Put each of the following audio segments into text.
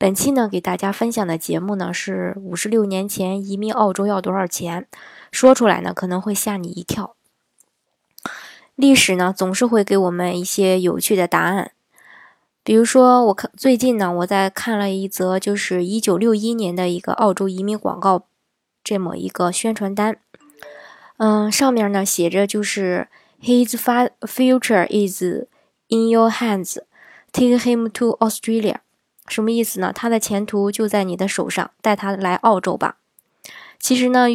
本期呢，给大家分享的节目呢是五十六年前移民澳洲要多少钱？说出来呢可能会吓你一跳。历史呢总是会给我们一些有趣的答案，比如说我看最近呢我在看了一则就是一九六一年的一个澳洲移民广告，这么一个宣传单，嗯，上面呢写着就是 His future is in your hands, take him to Australia。什么意思呢？他的前途就在你的手上，带他来澳洲吧。其实呢，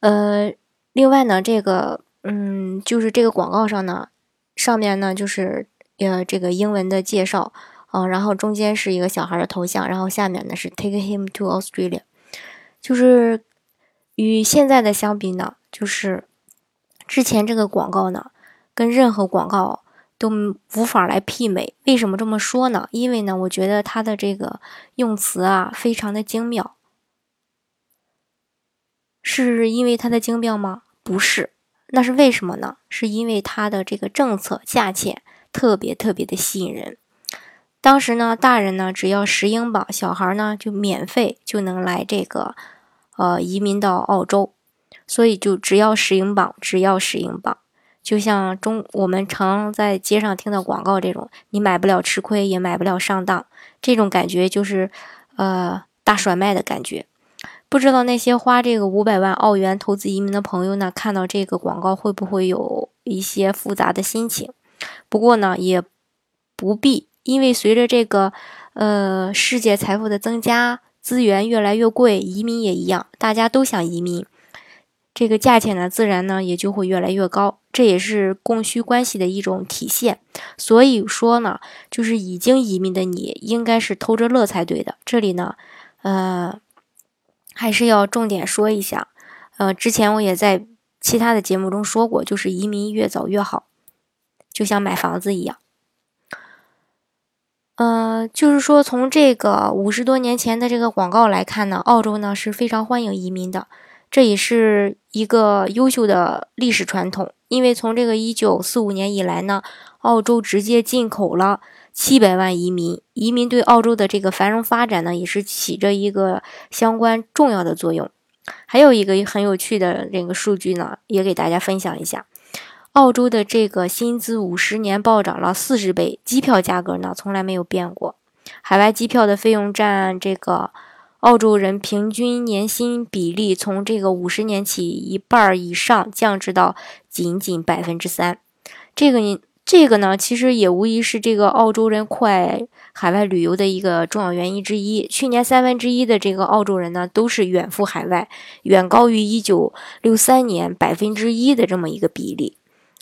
呃，另外呢，这个，嗯，就是这个广告上呢，上面呢就是呃这个英文的介绍，嗯，然后中间是一个小孩的头像，然后下面呢是 Take him to Australia，就是与现在的相比呢，就是之前这个广告呢，跟任何广告。都无法来媲美。为什么这么说呢？因为呢，我觉得它的这个用词啊，非常的精妙。是因为它的精妙吗？不是，那是为什么呢？是因为它的这个政策价钱特别特别的吸引人。当时呢，大人呢只要十英镑，小孩呢就免费就能来这个呃移民到澳洲，所以就只要十英镑，只要十英镑。就像中我们常在街上听到广告这种，你买不了吃亏，也买不了上当，这种感觉就是，呃，大甩卖的感觉。不知道那些花这个五百万澳元投资移民的朋友呢，看到这个广告会不会有一些复杂的心情？不过呢，也不必，因为随着这个，呃，世界财富的增加，资源越来越贵，移民也一样，大家都想移民。这个价钱呢，自然呢也就会越来越高，这也是供需关系的一种体现。所以说呢，就是已经移民的你应该是偷着乐才对的。这里呢，呃，还是要重点说一下。呃，之前我也在其他的节目中说过，就是移民越早越好，就像买房子一样。呃，就是说从这个五十多年前的这个广告来看呢，澳洲呢是非常欢迎移民的。这也是一个优秀的历史传统，因为从这个一九四五年以来呢，澳洲直接进口了七百万移民，移民对澳洲的这个繁荣发展呢，也是起着一个相关重要的作用。还有一个很有趣的这个数据呢，也给大家分享一下，澳洲的这个薪资五十年暴涨了四十倍，机票价格呢从来没有变过，海外机票的费用占这个。澳洲人平均年薪比例从这个五十年起一半以上降至到仅仅百分之三，这个呢，这个呢，其实也无疑是这个澳洲人酷爱海外旅游的一个重要原因之一。去年三分之一的这个澳洲人呢，都是远赴海外，远高于一九六三年百分之一的这么一个比例。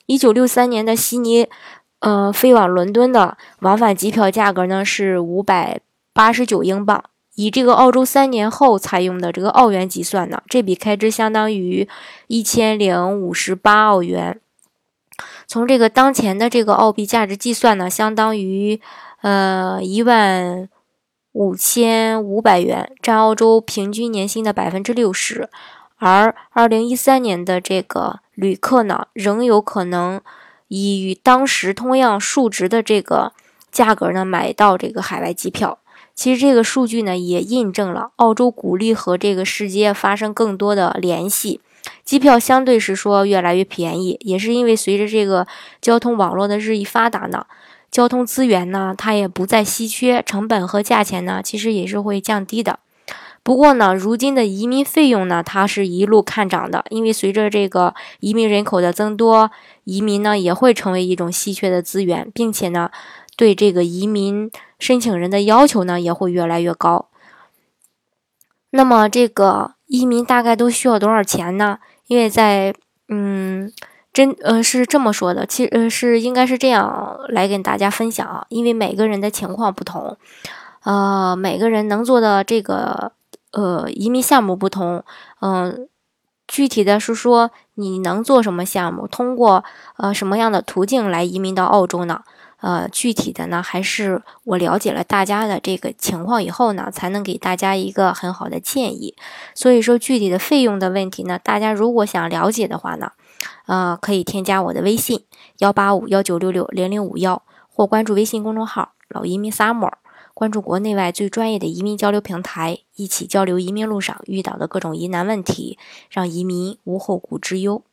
一九六三年的悉尼，呃，飞往伦敦的往返机票价格呢是五百八十九英镑。以这个澳洲三年后采用的这个澳元计算呢，这笔开支相当于一千零五十八澳元。从这个当前的这个澳币价值计算呢，相当于呃一万五千五百元，占澳洲平均年薪的百分之六十。而二零一三年的这个旅客呢，仍有可能以与当时同样数值的这个价格呢，买到这个海外机票。其实这个数据呢，也印证了澳洲鼓励和这个世界发生更多的联系，机票相对是说越来越便宜，也是因为随着这个交通网络的日益发达呢，交通资源呢它也不再稀缺，成本和价钱呢其实也是会降低的。不过呢，如今的移民费用呢，它是一路看涨的，因为随着这个移民人口的增多，移民呢也会成为一种稀缺的资源，并且呢。对这个移民申请人的要求呢，也会越来越高。那么，这个移民大概都需要多少钱呢？因为在嗯，真呃是这么说的，其实呃是应该是这样来跟大家分享啊。因为每个人的情况不同，呃，每个人能做的这个呃移民项目不同，嗯，具体的是说你能做什么项目，通过呃什么样的途径来移民到澳洲呢？呃，具体的呢，还是我了解了大家的这个情况以后呢，才能给大家一个很好的建议。所以说，具体的费用的问题呢，大家如果想了解的话呢，呃，可以添加我的微信幺八五幺九六六零零五幺，或关注微信公众号“老移民 summer”，关注国内外最专业的移民交流平台，一起交流移民路上遇到的各种疑难问题，让移民无后顾之忧。